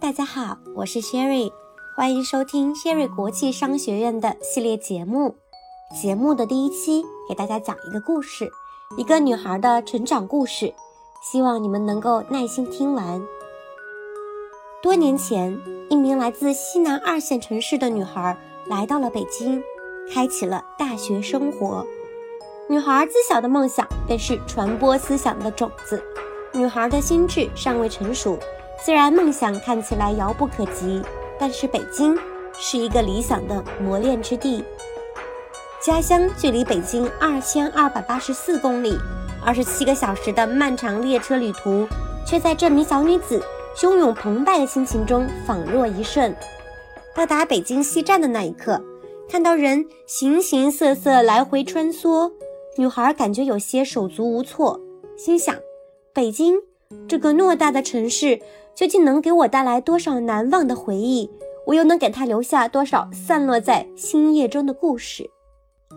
大家好，我是 Sherry，欢迎收听 Sherry 国际商学院的系列节目。节目的第一期给大家讲一个故事，一个女孩的成长故事，希望你们能够耐心听完。多年前，一名来自西南二线城市的女孩来到了北京，开启了大学生活。女孩自小的梦想便是传播思想的种子。女孩的心智尚未成熟。虽然梦想看起来遥不可及，但是北京是一个理想的磨练之地。家乡距离北京二千二百八十四公里，二十七个小时的漫长列车旅途，却在这名小女子汹涌澎湃的心情中仿若一瞬。到达北京西站的那一刻，看到人形形色色来回穿梭，女孩感觉有些手足无措，心想：北京这个偌大的城市。究竟能给我带来多少难忘的回忆？我又能给他留下多少散落在星夜中的故事？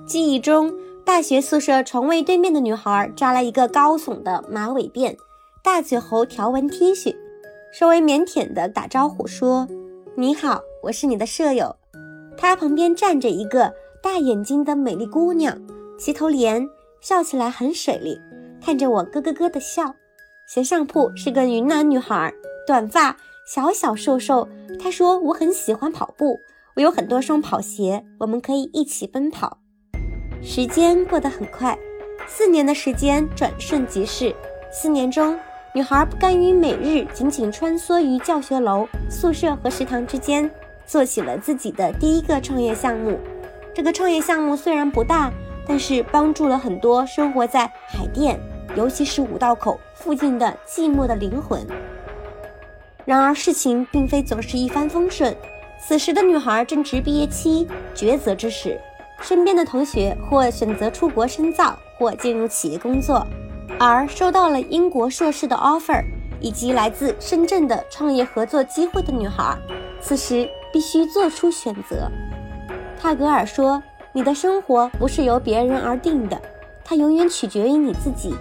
记忆中，大学宿舍床位对面的女孩扎了一个高耸的马尾辫，大嘴猴条纹 T 恤，稍微腼腆地打招呼说：“你好，我是你的舍友。”她旁边站着一个大眼睛的美丽姑娘，齐头莲，笑起来很水灵，看着我咯咯咯的笑。斜上铺是个云南女孩。短发，小小瘦瘦。他说：“我很喜欢跑步，我有很多双跑鞋，我们可以一起奔跑。”时间过得很快，四年的时间转瞬即逝。四年中，女孩不甘于每日仅仅穿梭于教学楼、宿舍和食堂之间，做起了自己的第一个创业项目。这个创业项目虽然不大，但是帮助了很多生活在海淀，尤其是五道口附近的寂寞的灵魂。然而事情并非总是一帆风顺。此时的女孩正值毕业期抉择之时，身边的同学或选择出国深造，或进入企业工作，而收到了英国硕士的 offer 以及来自深圳的创业合作机会的女孩，此时必须做出选择。泰戈尔说：“你的生活不是由别人而定的，它永远取决于你自己。”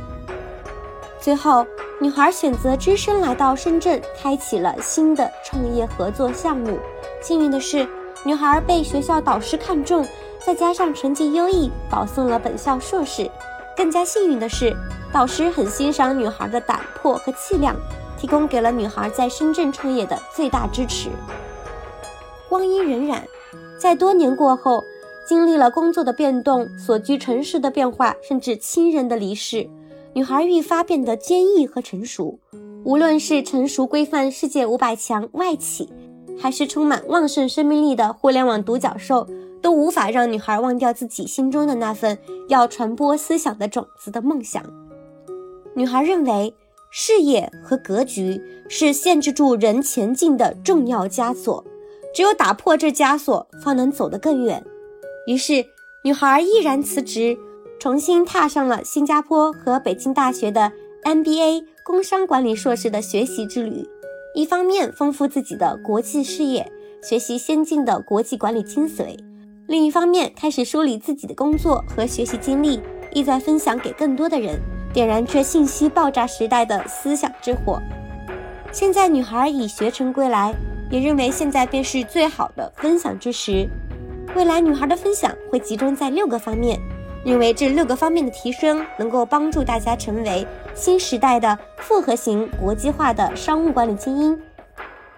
最后。女孩选择只身来到深圳，开启了新的创业合作项目。幸运的是，女孩被学校导师看中，再加上成绩优异，保送了本校硕士。更加幸运的是，导师很欣赏女孩的胆魄和气量，提供给了女孩在深圳创业的最大支持。光阴荏苒，在多年过后，经历了工作的变动、所居城市的变化，甚至亲人的离世。女孩愈发变得坚毅和成熟，无论是成熟规范世界五百强外企，还是充满旺盛生命力的互联网独角兽，都无法让女孩忘掉自己心中的那份要传播思想的种子的梦想。女孩认为，事业和格局是限制住人前进的重要枷锁，只有打破这枷锁，方能走得更远。于是，女孩毅然辞职。重新踏上了新加坡和北京大学的 MBA 工商管理硕士的学习之旅，一方面丰富自己的国际视野，学习先进的国际管理精髓；另一方面开始梳理自己的工作和学习经历，意在分享给更多的人，点燃这信息爆炸时代的思想之火。现在女孩已学成归来，也认为现在便是最好的分享之时。未来女孩的分享会集中在六个方面。认为这六个方面的提升能够帮助大家成为新时代的复合型国际化的商务管理精英。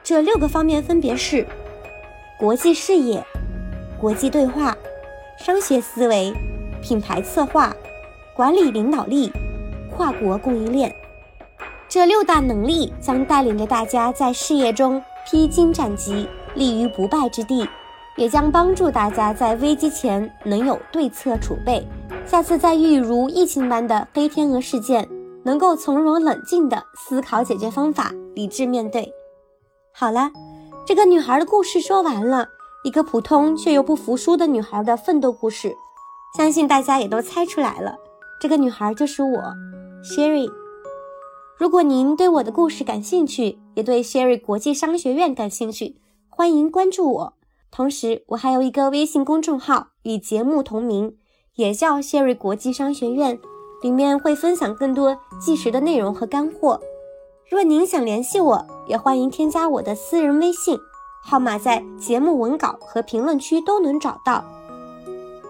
这六个方面分别是：国际视野、国际对话、商学思维、品牌策划、管理领导力、跨国供应链。这六大能力将带领着大家在事业中披荆斩棘，立于不败之地。也将帮助大家在危机前能有对策储备，下次再遇如疫情般的黑天鹅事件，能够从容冷静地思考解决方法，理智面对。好了，这个女孩的故事说完了，一个普通却又不服输的女孩的奋斗故事，相信大家也都猜出来了，这个女孩就是我，Sherry。如果您对我的故事感兴趣，也对 Sherry 国际商学院感兴趣，欢迎关注我。同时，我还有一个微信公众号与节目同名，也叫谢瑞国际商学院，里面会分享更多即时的内容和干货。若您想联系我，也欢迎添加我的私人微信，号码在节目文稿和评论区都能找到。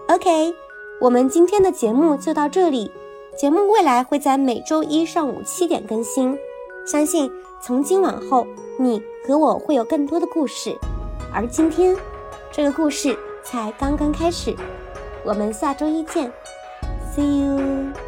OK，我们今天的节目就到这里。节目未来会在每周一上午七点更新，相信从今往后，你和我会有更多的故事。而今天，这个故事才刚刚开始。我们下周一见，See you。